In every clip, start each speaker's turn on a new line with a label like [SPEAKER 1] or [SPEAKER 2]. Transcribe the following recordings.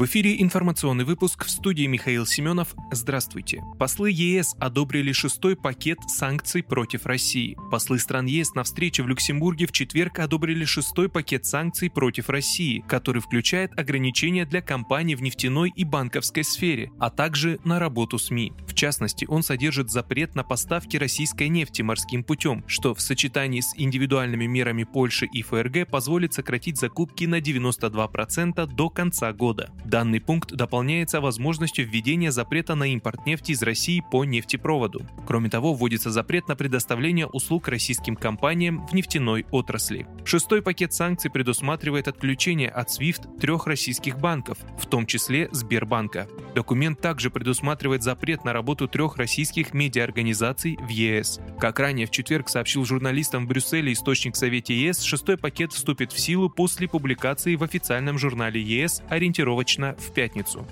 [SPEAKER 1] В эфире информационный выпуск в студии Михаил Семенов. Здравствуйте. Послы ЕС одобрили шестой пакет санкций против России. Послы стран ЕС на встрече в Люксембурге в четверг одобрили шестой пакет санкций против России, который включает ограничения для компаний в нефтяной и банковской сфере, а также на работу СМИ. В частности, он содержит запрет на поставки российской нефти морским путем, что в сочетании с индивидуальными мерами Польши и ФРГ позволит сократить закупки на 92% до конца года. Данный пункт дополняется возможностью введения запрета на импорт нефти из России по нефтепроводу. Кроме того, вводится запрет на предоставление услуг российским компаниям в нефтяной отрасли. Шестой пакет санкций предусматривает отключение от SWIFT трех российских банков, в том числе Сбербанка. Документ также предусматривает запрет на работу трех российских медиаорганизаций в ЕС. Как ранее в четверг сообщил журналистам в Брюсселе источник Совете ЕС, шестой пакет вступит в силу после публикации в официальном журнале ЕС ориентировочно в пятницу.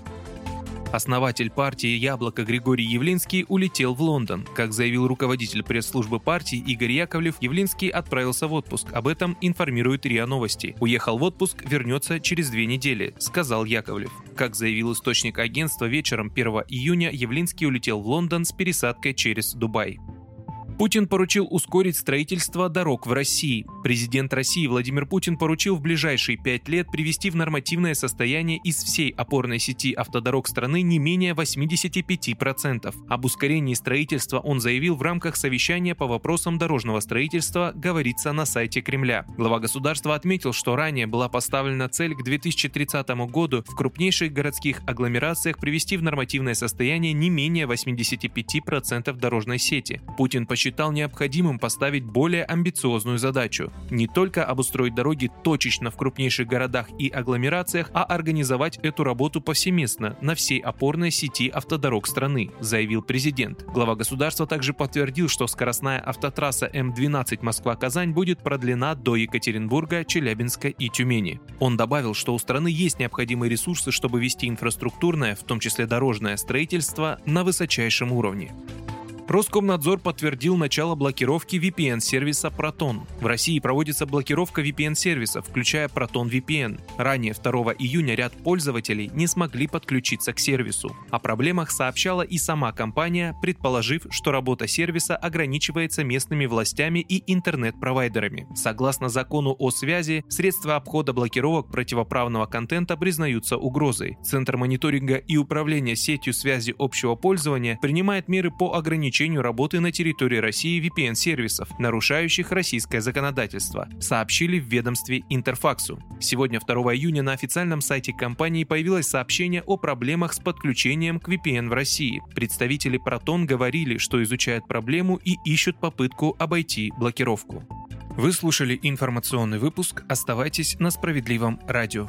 [SPEAKER 1] Основатель партии «Яблоко» Григорий Явлинский улетел в Лондон. Как заявил руководитель пресс-службы партии Игорь Яковлев, Явлинский отправился в отпуск. Об этом информирует РИА Новости. Уехал в отпуск, вернется через две недели, сказал Яковлев. Как заявил источник агентства, вечером 1 июня Явлинский улетел в Лондон с пересадкой через Дубай. Путин поручил ускорить строительство дорог в России. Президент России Владимир Путин поручил в ближайшие пять лет привести в нормативное состояние из всей опорной сети автодорог страны не менее 85%. Об ускорении строительства он заявил в рамках совещания по вопросам дорожного строительства, говорится на сайте Кремля. Глава государства отметил, что ранее была поставлена цель к 2030 году в крупнейших городских агломерациях привести в нормативное состояние не менее 85% дорожной сети. Путин посчитал, посчитал необходимым поставить более амбициозную задачу – не только обустроить дороги точечно в крупнейших городах и агломерациях, а организовать эту работу повсеместно на всей опорной сети автодорог страны, заявил президент. Глава государства также подтвердил, что скоростная автотрасса М12 Москва-Казань будет продлена до Екатеринбурга, Челябинска и Тюмени. Он добавил, что у страны есть необходимые ресурсы, чтобы вести инфраструктурное, в том числе дорожное строительство, на высочайшем уровне. Роскомнадзор подтвердил начало блокировки VPN-сервиса Proton. В России проводится блокировка VPN-сервисов, включая Proton VPN. Ранее 2 июня ряд пользователей не смогли подключиться к сервису. О проблемах сообщала и сама компания, предположив, что работа сервиса ограничивается местными властями и интернет-провайдерами. Согласно закону о связи, средства обхода блокировок противоправного контента признаются угрозой. Центр мониторинга и управления сетью связи общего пользования принимает меры по ограничению ограничению работы на территории России VPN-сервисов, нарушающих российское законодательство, сообщили в ведомстве Интерфаксу. Сегодня, 2 июня, на официальном сайте компании появилось сообщение о проблемах с подключением к VPN в России. Представители Proton говорили, что изучают проблему и ищут попытку обойти блокировку. Вы слушали информационный выпуск. Оставайтесь на справедливом радио.